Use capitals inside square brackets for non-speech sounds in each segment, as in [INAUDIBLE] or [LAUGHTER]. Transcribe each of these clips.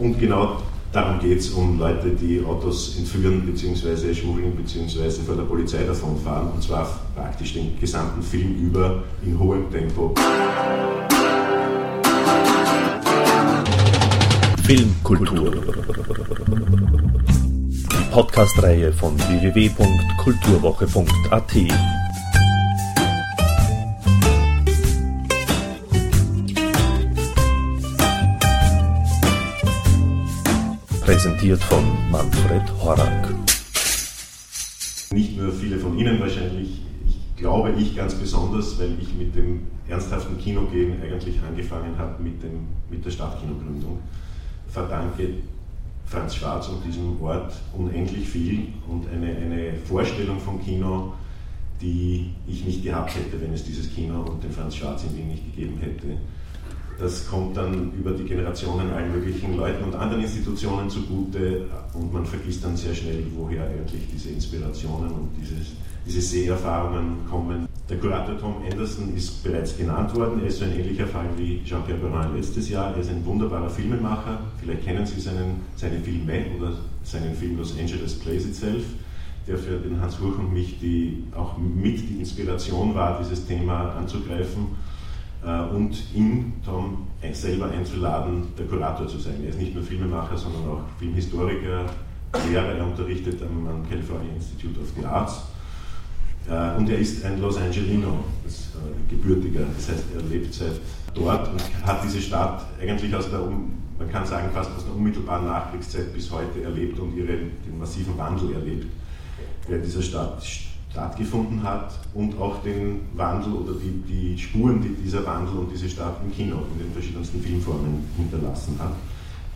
Und genau darum geht es, um Leute, die Autos entführen bzw. schmuggeln bzw. vor der Polizei davonfahren. Und zwar praktisch den gesamten Film über in hohem Tempo. Filmkultur. Die Podcast-Reihe von www.kulturwoche.at. Präsentiert von Manfred Horak. Nicht nur viele von Ihnen wahrscheinlich, ich glaube ich ganz besonders, weil ich mit dem ernsthaften Kinogehen eigentlich angefangen habe mit, dem, mit der Stadtkinogründung. Verdanke Franz Schwarz und diesem Ort unendlich viel und eine, eine Vorstellung vom Kino, die ich nicht gehabt hätte, wenn es dieses Kino und den Franz Schwarz in Wien nicht gegeben hätte. Das kommt dann über die Generationen allen möglichen Leuten und anderen Institutionen zugute und man vergisst dann sehr schnell, woher eigentlich diese Inspirationen und dieses, diese Seherfahrungen kommen. Der Kurator Tom Anderson ist bereits genannt worden. Er ist so ein ähnlicher Fall wie Jean-Pierre Perrin letztes Jahr. Er ist ein wunderbarer Filmemacher. Vielleicht kennen Sie seinen, seine Filme oder seinen Film Los Angeles Plays Itself, der für den Hans Huch und mich die, auch mit die Inspiration war, dieses Thema anzugreifen und ihn, Tom, selber einzuladen, der Kurator zu sein. Er ist nicht nur Filmemacher, sondern auch Filmhistoriker, Lehrer, er unterrichtet am, California Institute of the Arts. Äh, und er ist ein Los Angelino, das, äh, gebürtiger, das heißt, er lebt seit dort und hat diese Stadt eigentlich aus der, man kann sagen, fast aus der unmittelbaren Nachkriegszeit bis heute erlebt und ihre, den massiven Wandel erlebt, der in dieser Stadt stattgefunden hat und auch den Wandel oder die, die Spuren, die dieser Wandel und diese Stadt im Kino in den verschiedensten Filmformen hinterlassen hat.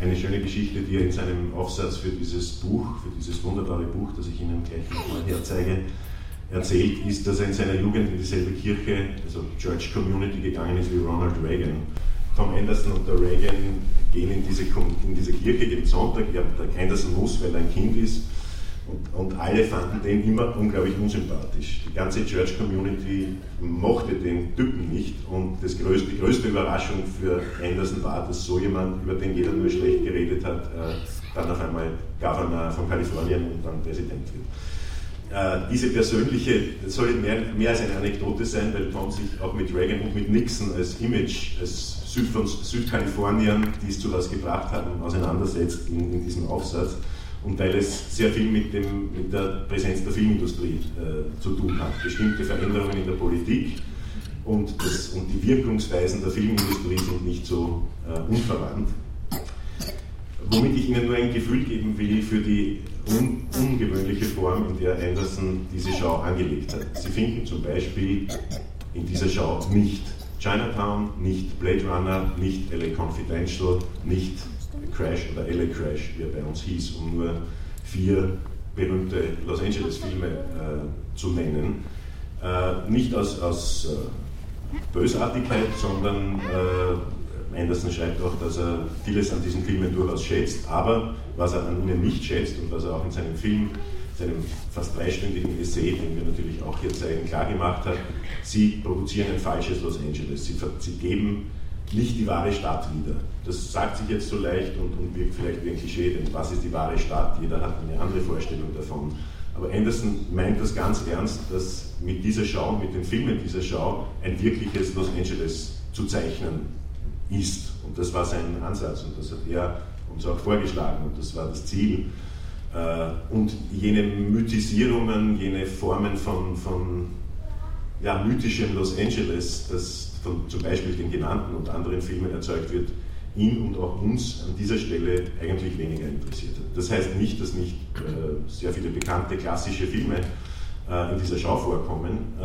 Eine schöne Geschichte, die er in seinem Aufsatz für dieses Buch, für dieses wunderbare Buch, das ich Ihnen gleich nochmal herzeige, erzählt, ist, dass er in seiner Jugend in dieselbe Kirche, also Church Community, gegangen ist wie Ronald Reagan. Tom Anderson und der Reagan gehen in diese, in diese Kirche jeden Sonntag. Ja, der Anderson muss, weil er ein Kind ist und, und, alle fanden den immer unglaublich unsympathisch. Die ganze Church Community mochte den Typen nicht und das größte, die größte Überraschung für Anderson war, dass so jemand, über den jeder nur schlecht geredet hat, äh, dann auf einmal Governor von Kalifornien und dann Präsident wird. Äh, diese persönliche, das soll mehr, mehr als eine Anekdote sein, weil Tom sich auch mit Reagan und mit Nixon als Image, als Süd von Südkalifornien, die es zu was gebracht haben, auseinandersetzt in, in diesem Aufsatz und weil es sehr viel mit, dem, mit der Präsenz der Filmindustrie äh, zu tun hat. Bestimmte Veränderungen in der Politik und, das, und die Wirkungsweisen der Filmindustrie sind nicht so äh, unverwandt. Womit ich Ihnen nur ein Gefühl geben will für die un ungewöhnliche Form, in der Anderson diese Schau angelegt hat. Sie finden zum Beispiel in dieser Schau nicht Chinatown, nicht Blade Runner, nicht LA Confidential, nicht Crash oder LA Crash, wie er bei uns hieß, um nur vier berühmte Los Angeles-Filme äh, zu nennen. Äh, nicht aus, aus äh, Bösartigkeit, sondern äh, Anderson schreibt auch, dass er vieles an diesen Filmen durchaus schätzt, aber was er an ihnen nicht schätzt und was er auch in seinem Film, seinem fast dreistündigen Essay, den wir natürlich auch hier zeigen, klar gemacht hat, sie produzieren ein falsches Los Angeles. Sie, sie geben nicht die wahre Stadt wieder. Das sagt sich jetzt so leicht und, und wirkt vielleicht wie ein Klischee, denn was ist die wahre Stadt? Jeder hat eine andere Vorstellung davon. Aber Anderson meint das ganz ernst, dass mit dieser Schau, mit den Filmen dieser Schau, ein wirkliches Los Angeles zu zeichnen ist. Und das war sein Ansatz und das hat er uns auch vorgeschlagen und das war das Ziel. Äh, und jene Mythisierungen, jene Formen von, von ja, mythischem Los Angeles, das von zum Beispiel den genannten und anderen Filmen erzeugt wird, ihn und auch uns an dieser Stelle eigentlich weniger interessiert. Das heißt nicht, dass nicht äh, sehr viele bekannte klassische Filme äh, in dieser Schau vorkommen. Äh,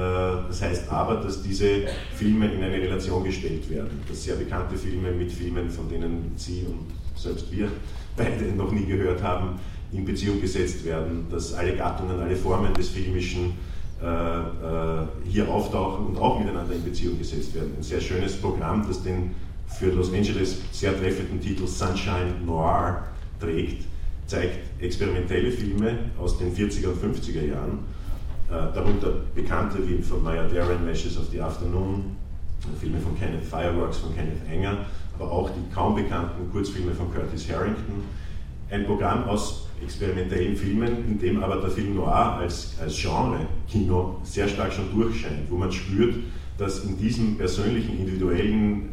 das heißt aber, dass diese Filme in eine Relation gestellt werden, dass sehr bekannte Filme mit Filmen, von denen Sie und selbst wir [LAUGHS] beide noch nie gehört haben, in Beziehung gesetzt werden, dass alle Gattungen, alle Formen des Filmischen hier auftauchen und auch miteinander in Beziehung gesetzt werden. Ein sehr schönes Programm, das den für Los Angeles sehr treffenden Titel Sunshine Noir trägt, zeigt experimentelle Filme aus den 40er und 50er Jahren, äh, darunter bekannte wie von Maya Deren, Meshes of the Afternoon, Filme von Kenneth Fireworks, von Kenneth Enger, aber auch die kaum bekannten Kurzfilme von Curtis Harrington. Ein Programm aus experimentellen Filmen, in dem aber der Film Noir als, als Genre-Kino sehr stark schon durchscheint, wo man spürt, dass in diesem persönlichen, individuellen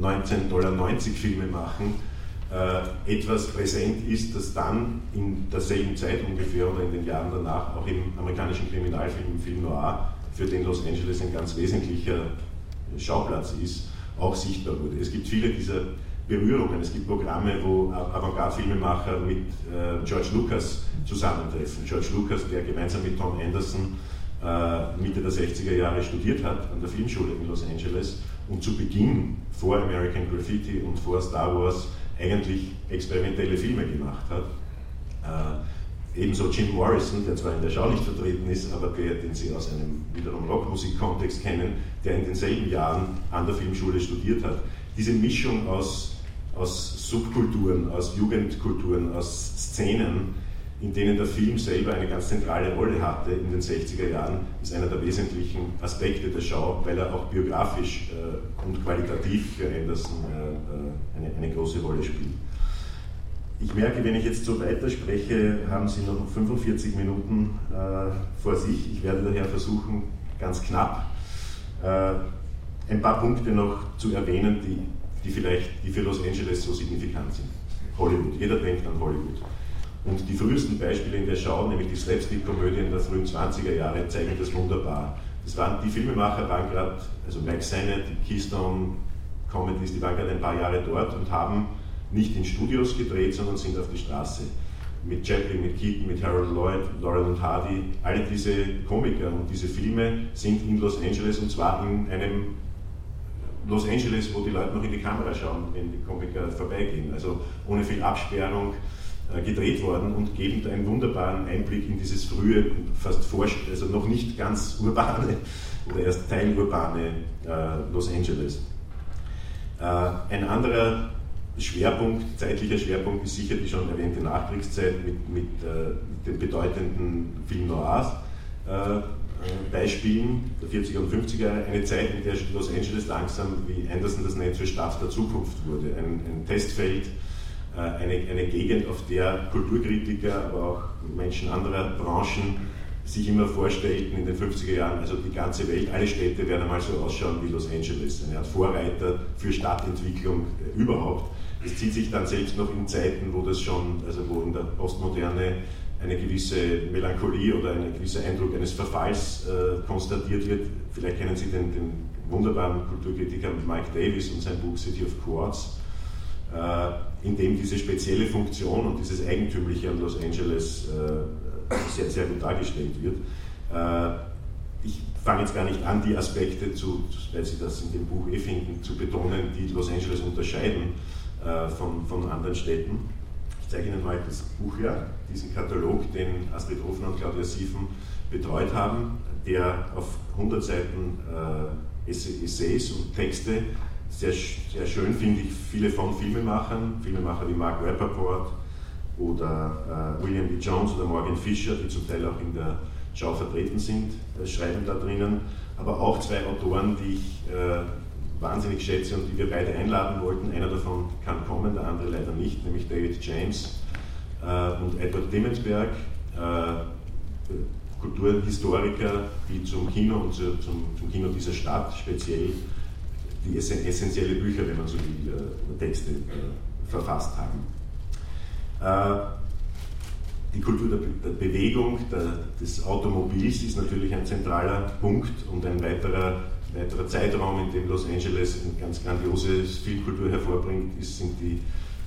19,90 äh, Dollar Filme machen äh, etwas präsent ist, das dann in derselben Zeit ungefähr oder in den Jahren danach auch im amerikanischen Kriminalfilm, im Film Noir, für den Los Angeles ein ganz wesentlicher Schauplatz ist, auch sichtbar wurde. Es gibt viele dieser Berührungen. Es gibt Programme, wo Avantgarde-Filmemacher mit äh, George Lucas zusammentreffen. George Lucas, der gemeinsam mit Tom Anderson äh, Mitte der 60er Jahre studiert hat an der Filmschule in Los Angeles und zu Beginn vor American Graffiti und vor Star Wars eigentlich experimentelle Filme gemacht hat. Äh, ebenso Jim Morrison, der zwar in der Schau nicht vertreten ist, aber der, den Sie aus einem wiederum Rockmusik-Kontext kennen, der in denselben Jahren an der Filmschule studiert hat. Diese Mischung aus aus Subkulturen, aus Jugendkulturen, aus Szenen, in denen der Film selber eine ganz zentrale Rolle hatte in den 60er Jahren, ist einer der wesentlichen Aspekte der Schau, weil er auch biografisch äh, und qualitativ für Anderson äh, eine, eine, große Rolle spielt. Ich merke, wenn ich jetzt so weiterspreche, haben Sie noch 45 Minuten äh, vor sich. Ich werde daher versuchen, ganz knapp äh, ein paar Punkte noch zu erwähnen, die die vielleicht, die für Los Angeles so signifikant sind. Hollywood, jeder denkt an Hollywood. Und die frühesten Beispiele in der Schau, nämlich die Slapstick-Komödien der frühen 20er Jahre, zeigen das wunderbar. Das waren, die Filmemacher waren gerade, also Mike Sennett, die Keystone Comedies, die waren gerade ein paar Jahre dort und haben nicht in Studios gedreht, sondern sind auf die Straße. Mit Chaplin, mit Keaton, mit Harold Lloyd, Laurel und Hardy, alle diese Komiker und diese Filme sind in Los Angeles und zwar in einem Los Angeles, wo die Leute noch in die Kamera schauen, wenn die Komiker vorbeigehen. Also ohne viel Absperrung äh, gedreht worden und geben einen wunderbaren Einblick in dieses frühe, fast forsch, also noch nicht ganz urbane [LAUGHS] oder erst teilurbane äh, Los Angeles. Äh, ein anderer Schwerpunkt, zeitlicher Schwerpunkt ist sicher die schon erwähnte Nachkriegszeit mit, mit, äh, mit den bedeutenden Film Noirs. Äh, Beispielen der 40er und 50er eine Zeit, in der Los Angeles langsam, wie Anderson das nennt, zur Stadt der Zukunft wurde. Ein, ein Testfeld, äh, eine, eine Gegend, auf der Kulturkritiker, aber auch Menschen anderer Branchen sich immer vorstellten in den 50er Jahren, also die ganze Welt, alle Städte werden einmal so ausschauen wie Los Angeles. Eine Art Vorreiter für Stadtentwicklung äh, überhaupt. Das zieht sich dann selbst noch in Zeiten, wo das schon, also wo in der Postmoderne eine gewisse Melancholie oder ein gewisser Eindruck eines Verfalls äh, konstatiert wird. Vielleicht kennen Sie den, den, wunderbaren Kulturkritiker Mike Davis und sein Buch City of Quartz, äh, in dem diese spezielle Funktion und dieses Eigentümliche an Los Angeles äh, sehr, sehr gut dargestellt wird. Äh, ich fange jetzt gar nicht an, die Aspekte, zu, weil Sie das in dem Buch eh finden, zu betonen, die Los Angeles unterscheiden äh, von, von anderen Städten. Ich zeige Ihnen mal das Buch hier, diesen Katalog, den Astrid Hofner und Claudia Siefen betreut haben, der auf 100 Seiten äh, Essays und Texte, sehr, sehr schön finde ich, viele von Filmemachern, Filmemacher wie Mark Rappaport oder äh, William D. Jones oder Morgan Fisher, die zum Teil auch in der Schau vertreten sind, äh, schreiben da drinnen, aber auch zwei Autoren, die ich äh, wahnsinnig schätze und die wir beide einladen wollten. Einer davon kann kommen, der andere leider nicht, nämlich David James äh, und Edward Dimmensberg, äh, Kulturhistoriker, die zum Kino und zu, zum, zum, Kino dieser Stadt speziell die essentielle Bücher, wenn man so will, äh, Texte äh, verfasst haben. Äh, die Kultur der, der Bewegung, der, des Automobils ist natürlich ein zentraler Punkt und ein weiterer weiterer Zeitraum, in dem Los Angeles eine ganz grandiose Filmkultur hervorbringt, ist, sind die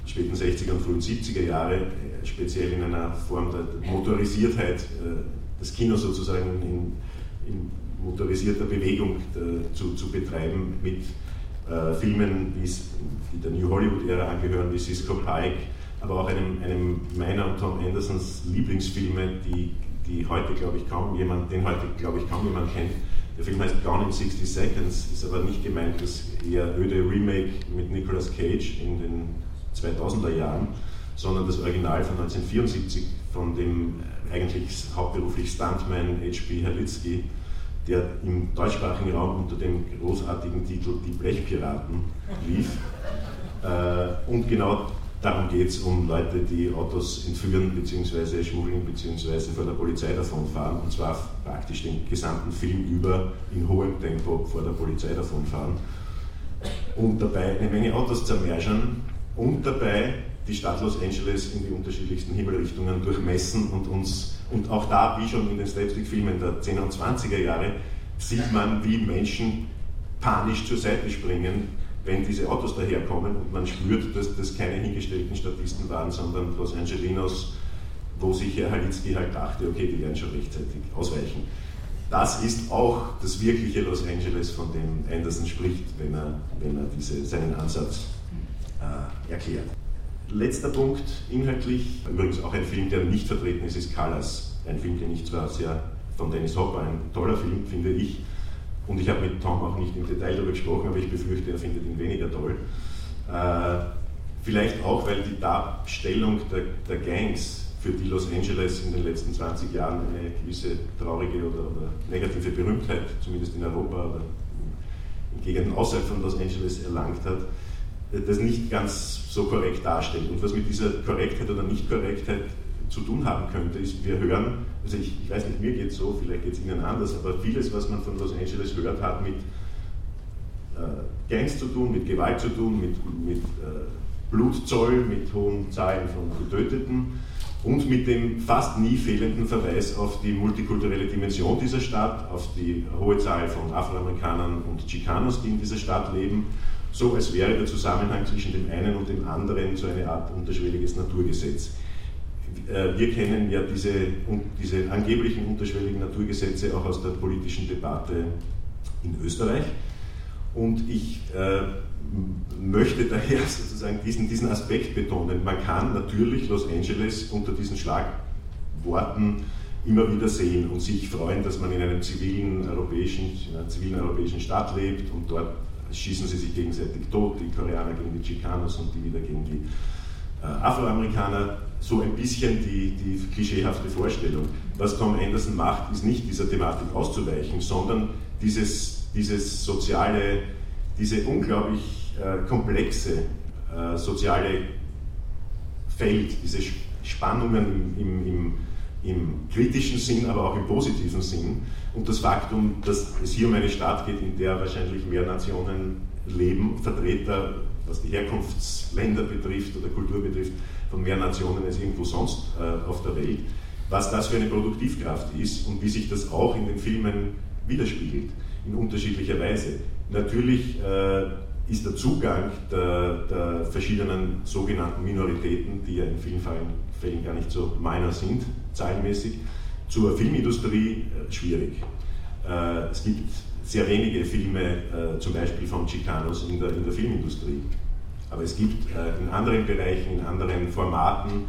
späten 60er und frühen 70er Jahre, äh, speziell in einer Form der Motorisiertheit äh, des Kinos sozusagen in, in motorisierter Bewegung äh, zu, zu betreiben mit Filmen, die der New Hollywood-Ära angehören, wie Cisco Pike, aber auch einem, einem meiner und Tom Andersons Lieblingsfilme, die, die heute, glaube ich, kaum jemand, den heute, glaube ich, kaum jemand kennt, der Film heißt Gone in 60 Seconds, ist aber nicht gemeint das eher öde Remake mit Nicolas Cage in den 2000er Jahren, sondern das Original von 1974 von dem eigentlich hauptberuflich Stuntman H.P. Herlitzky, der im deutschsprachigen Raum unter dem großartigen Titel Die Blechpiraten lief. Äh, und genau darum geht es um Leute, die Autos entführen bzw. schmuggeln bzw. vor der Polizei davonfahren und zwar praktisch den gesamten Film über in hohem Tempo vor der Polizei davonfahren und dabei eine Menge Autos zermerschern und dabei die Stadt Los Angeles in die unterschiedlichsten Himmelsrichtungen durchmessen und uns, und auch da, wie schon in den Slapstick-Filmen der 10er und 20er Jahre, sieht man, wie Menschen panisch zur Seite springen, wenn diese Autos daherkommen und man spürt, dass das keine hingestellten Statisten waren, sondern Los Angelinos, wo sich Herr Halitzky halt dachte, okay, die werden schon rechtzeitig ausweichen. Das ist auch das wirkliche Los Angeles, von dem Anderson spricht, wenn er, wenn er diese, seinen Ansatz äh, erklärt. Letzter Punkt, inhaltlich, übrigens auch ein Film, der nicht vertreten ist, ist Colors. Ein Film, den ich zwar sehr von Dennis Hopper, ein toller Film, finde ich, und ich habe mit Tom auch nicht im Detail darüber gesprochen, aber ich befürchte, er findet ihn weniger toll. Äh, vielleicht auch, weil die Darstellung der, der, Gangs, für die Los Angeles in den letzten 20 Jahren eine gewisse traurige oder, oder negative Berühmtheit, zumindest in Europa oder in Gegenden außerhalb von Los Angeles erlangt hat, das nicht ganz so korrekt darstellt. Und was mit dieser Korrektheit oder Nicht-Korrektheit zu tun haben könnte, ist, wir hören, also ich, ich weiß nicht, mir geht es so, vielleicht geht es Ihnen anders, aber vieles, was man von Los Angeles hört, hat mit äh, Gangs zu tun, mit Gewalt zu tun, mit, mit äh, Blutzoll, mit hohen Zahlen von Getöteten und mit dem fast nie fehlenden Verweis auf die multikulturelle Dimension dieser Stadt, auf die hohe Zahl von Afroamerikanern und Chicanos, die in dieser Stadt leben, so als wäre der Zusammenhang zwischen dem einen und dem anderen so eine Art unterschwelliges Naturgesetz. Äh, wir kennen ja diese, diese angeblichen unterschwelligen Naturgesetze auch aus der politischen Debatte in Österreich. Und ich äh, möchte daher [LAUGHS] sozusagen diesen, diesen Aspekt betonen. Man kann natürlich Los Angeles unter diesen Schlagworten immer wieder sehen und sich freuen, dass man in, einem zivilen europäischen, in einer zivilen europäischen Stadt lebt und dort schießen sie sich gegenseitig tot, die Koreaner gegen die Chicanos und die wieder gegen die äh, Afroamerikaner so ein bisschen die, die klischeehafte Vorstellung. Was Tom Anderson macht, ist nicht dieser Thematik auszuweichen, sondern dieses, dieses soziale, diese unglaublich äh, komplexe äh, soziale Feld, diese Spannungen im, im, im, kritischen Sinn, aber auch im positiven Sinn und das Faktum, dass es hier um eine Stadt geht, in der wahrscheinlich mehr Nationen leben, Vertreter was die Herkunftsländer betrifft oder Kultur betrifft, von mehr Nationen als irgendwo sonst äh, auf der Welt, was das für eine Produktivkraft ist und wie sich das auch in den Filmen widerspiegelt, in unterschiedlicher Weise. Natürlich äh, ist der Zugang der, der, verschiedenen sogenannten Minoritäten, die ja in vielen Fällen gar nicht so meiner sind, zahlenmäßig, zur Filmindustrie äh, schwierig. Äh, es gibt sehr wenige Filme, äh, zum Beispiel von Chicanos in der, in der Filmindustrie. Aber es gibt äh, in anderen Bereichen, in anderen Formaten,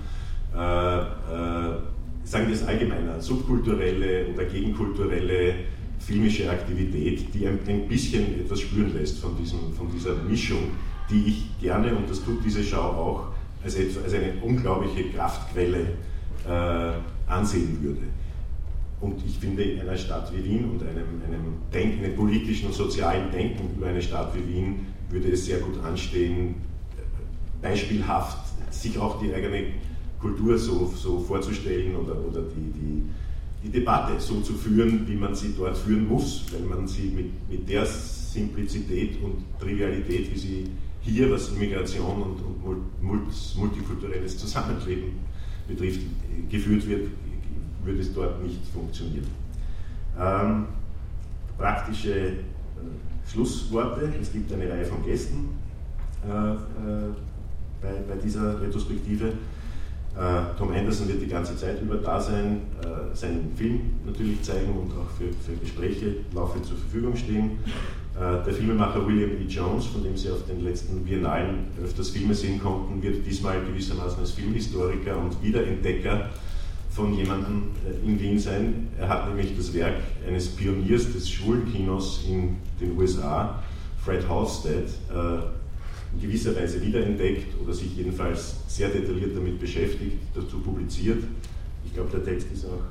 äh, äh sagen wir es allgemeiner, subkulturelle oder gegenkulturelle filmische Aktivität, die ein, ein bisschen etwas spüren lässt von, diesem, von dieser Mischung, die ich gerne, und das tut diese Schau auch, als, etwa, als eine unglaubliche Kraftquelle äh, ansehen würde. Und ich finde, in einer Stadt wie Wien und einem, einem Denken, einem politischen und sozialen Denken über eine Stadt wie Wien würde es sehr gut anstehen, beispielhaft sich auch die eigene Kultur so, so vorzustellen oder, oder die, die, die Debatte so zu führen, wie man sie dort führen muss, wenn man sie mit, mit der Simplizität und Trivialität, wie sie hier, was Immigration und, und multikulturelles Zusammenleben betrifft, geführt wird, würde es dort nicht funktionieren. Ähm, praktische äh, Schlussworte. Es gibt eine Reihe von Gästen äh, äh, bei, bei, dieser Retrospektive. Äh, Tom Anderson wird die ganze Zeit über da sein, äh, seinen Film natürlich zeigen und auch für, für Gespräche laufend zur Verfügung stehen. Äh, der Filmemacher William E. Jones, von dem Sie auf den letzten Biennalen öfters Filme sehen konnten, wird diesmal gewissermaßen als Filmhistoriker und Wiederentdecker von jemandem in Wien sein. Er hat nämlich das Werk eines Pioniers des Schwulenkinos in den USA, Fred Halstead, in gewisser Weise wiederentdeckt oder sich jedenfalls sehr detailliert damit beschäftigt, dazu publiziert. Ich glaube, der Text ist auch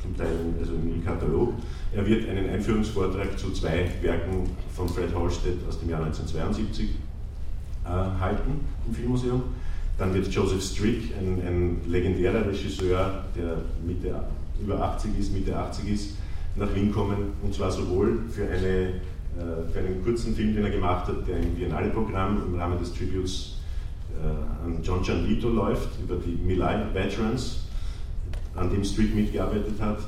zum Teil also im Katalog. Er wird einen Einführungsvortrag zu zwei Werken von Fred Halstead aus dem Jahr 1972 äh, halten im Filmmuseum. Dann wird Joseph Strick, ein, ein legendärer Regisseur, der Mitte, über 80 ist, Mitte 80 ist, nach Wien kommen. Und zwar sowohl für, eine, für einen kurzen Film, den er gemacht hat, der im Biennale-Programm im Rahmen des Tributes äh, an John Gianvito läuft, über die Milai Veterans, an dem Strick mitgearbeitet hat,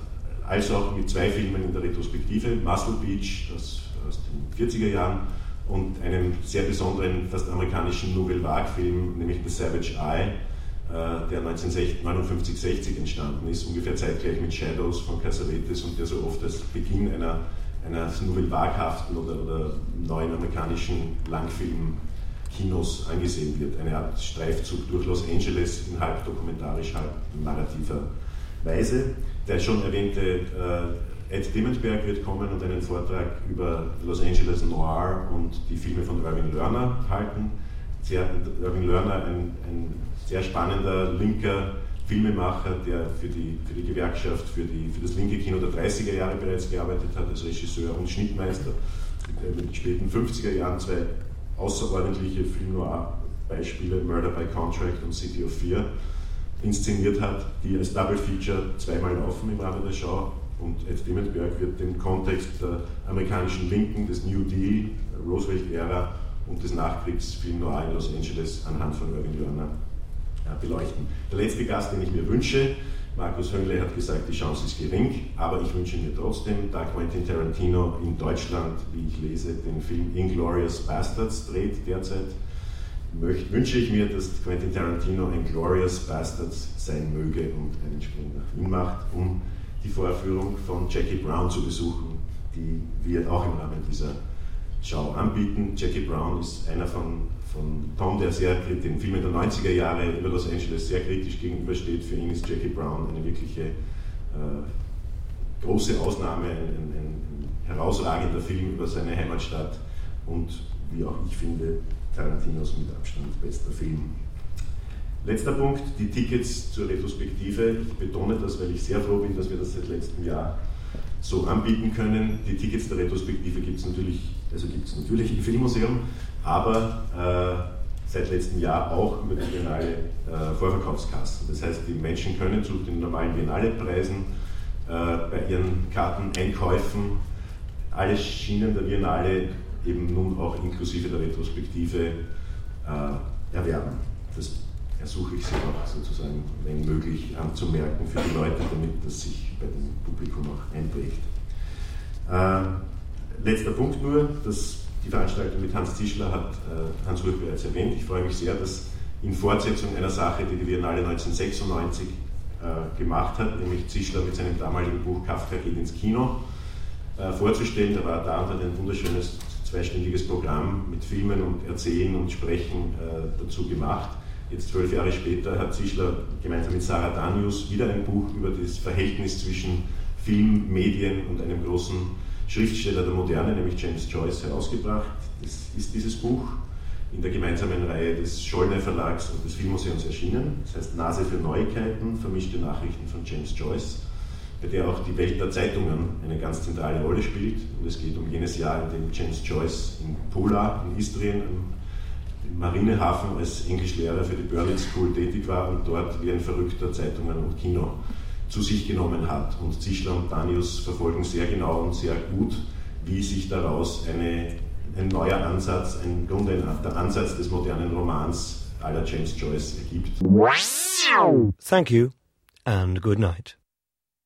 als auch mit zwei Filmen in der Retrospektive, Muscle Beach aus, aus den 40er Jahren und einem sehr besonderen, fast amerikanischen Nouvelle Vague-Film, nämlich The Savage Eye, äh, der 1959-60 entstanden ist, ungefähr zeitgleich mit Shadows von Casavetes und der so oft als Beginn einer, einer Nouvelle Vague-haften oder, oder neuen amerikanischen Langfilm-Kinos angesehen wird. Eine Art Streifzug durch Los Angeles in halb dokumentarisch, halb narrativer Weise. Der schon erwähnte äh, Ed Dimmenberg wird kommen und einen Vortrag über Los Angeles Noir und die Filme von Irving Lerner halten. Sehr, Irving Lerner, ein, ein sehr spannender linker Filmemacher, der für die, für die Gewerkschaft, für, die, für das linke Kino der 30er Jahre bereits gearbeitet hat, als Regisseur und Schnittmeister. In den späten 50er Jahren zwei außerordentliche Film Noir-Beispiele, Murder by Contract und City of Fear, inszeniert hat, die als Double Feature zweimal laufen im Rahmen der Show. Und Ed Dimmenberg wird den Kontext der amerikanischen Linken, des New Deal, Roosevelt-Ära und des Nachkriegsfilm Noir in Los Angeles anhand von Irving Lerner beleuchten. Der letzte Gast, den ich mir wünsche, Markus Höngle hat gesagt, die Chance ist gering, aber ich wünsche mir trotzdem, da Quentin Tarantino in Deutschland, wie ich lese, den Film Inglorious Bastards dreht derzeit, möchte, wünsche ich mir, dass Quentin Tarantino ein Glorious Bastards sein möge und einen Sprung nach Wien macht, um die Vorführung von Jackie Brown zu besuchen, die wir auch im Rahmen dieser Schau anbieten. Jackie Brown ist einer von, von Tom, der sehr den Filmen der 90er Jahre über Los Angeles sehr kritisch gegenübersteht. Für ihn ist Jackie Brown eine wirkliche äh, große Ausnahme, ein, ein, ein herausragender Film über seine Heimatstadt und wie auch ich finde, Tarantinos mit Abstand bester Film. Letzter Punkt, die Tickets zur Retrospektive. Ich betone das, weil ich sehr froh bin, dass wir das seit letztem Jahr so anbieten können. Die Tickets der Retrospektive gibt es natürlich, also gibt es natürlich im Filmmuseum, aber äh, seit letztem Jahr auch über die Biennale äh, Vorverkaufskassen. Das heißt, die Menschen können zu den normalen Biennale-Preisen äh, bei ihren Karteneinkäufen alle Schienen der Biennale eben nun auch inklusive der Retrospektive äh, erwerben. Das ersuche ich Sie auch sozusagen, wenn möglich, anzumerken für die Leute, damit das sich bei dem Publikum auch einprägt. Äh, letzter Punkt nur, dass die Veranstaltung mit Hans Zischler hat äh, Hans Ruch bereits erwähnt. Ich freue mich sehr, dass in Fortsetzung einer Sache, die die Biennale 1996 äh, gemacht hat, nämlich Zischler mit seinem damaligen Buch Kafka geht ins Kino, äh, vorzustellen. Da war da unter ein wunderschönes zweistündiges Programm mit Filmen und Erzählen und Sprechen äh, dazu gemacht. Jetzt zwölf Jahre später hat Zischler gemeinsam mit Sarah Danius wieder ein Buch über das Verhältnis zwischen Film, Medien und einem großen Schriftsteller der Moderne, nämlich James Joyce, herausgebracht. Das ist dieses Buch in der gemeinsamen Reihe des Schollner Verlags und des Filmmuseums erschienen. Das heißt Nase für Neuigkeiten, vermischte Nachrichten von James Joyce bei der auch die Welt der Zeitungen eine ganz zentrale Rolle spielt. Und es geht um jenes Jahr, in dem James Joyce in Pula, in Istrien, im Marinehafen als Englischlehrer für die Berlin School tätig war und dort wie ein verrückter Zeitungen und Kino zu sich genommen hat. Und Zischler und Danius verfolgen sehr genau und sehr gut, wie sich daraus eine, ein neuer Ansatz, ein Grunde der Ansatz des modernen Romans aller James Joyce ergibt. Thank you and good night.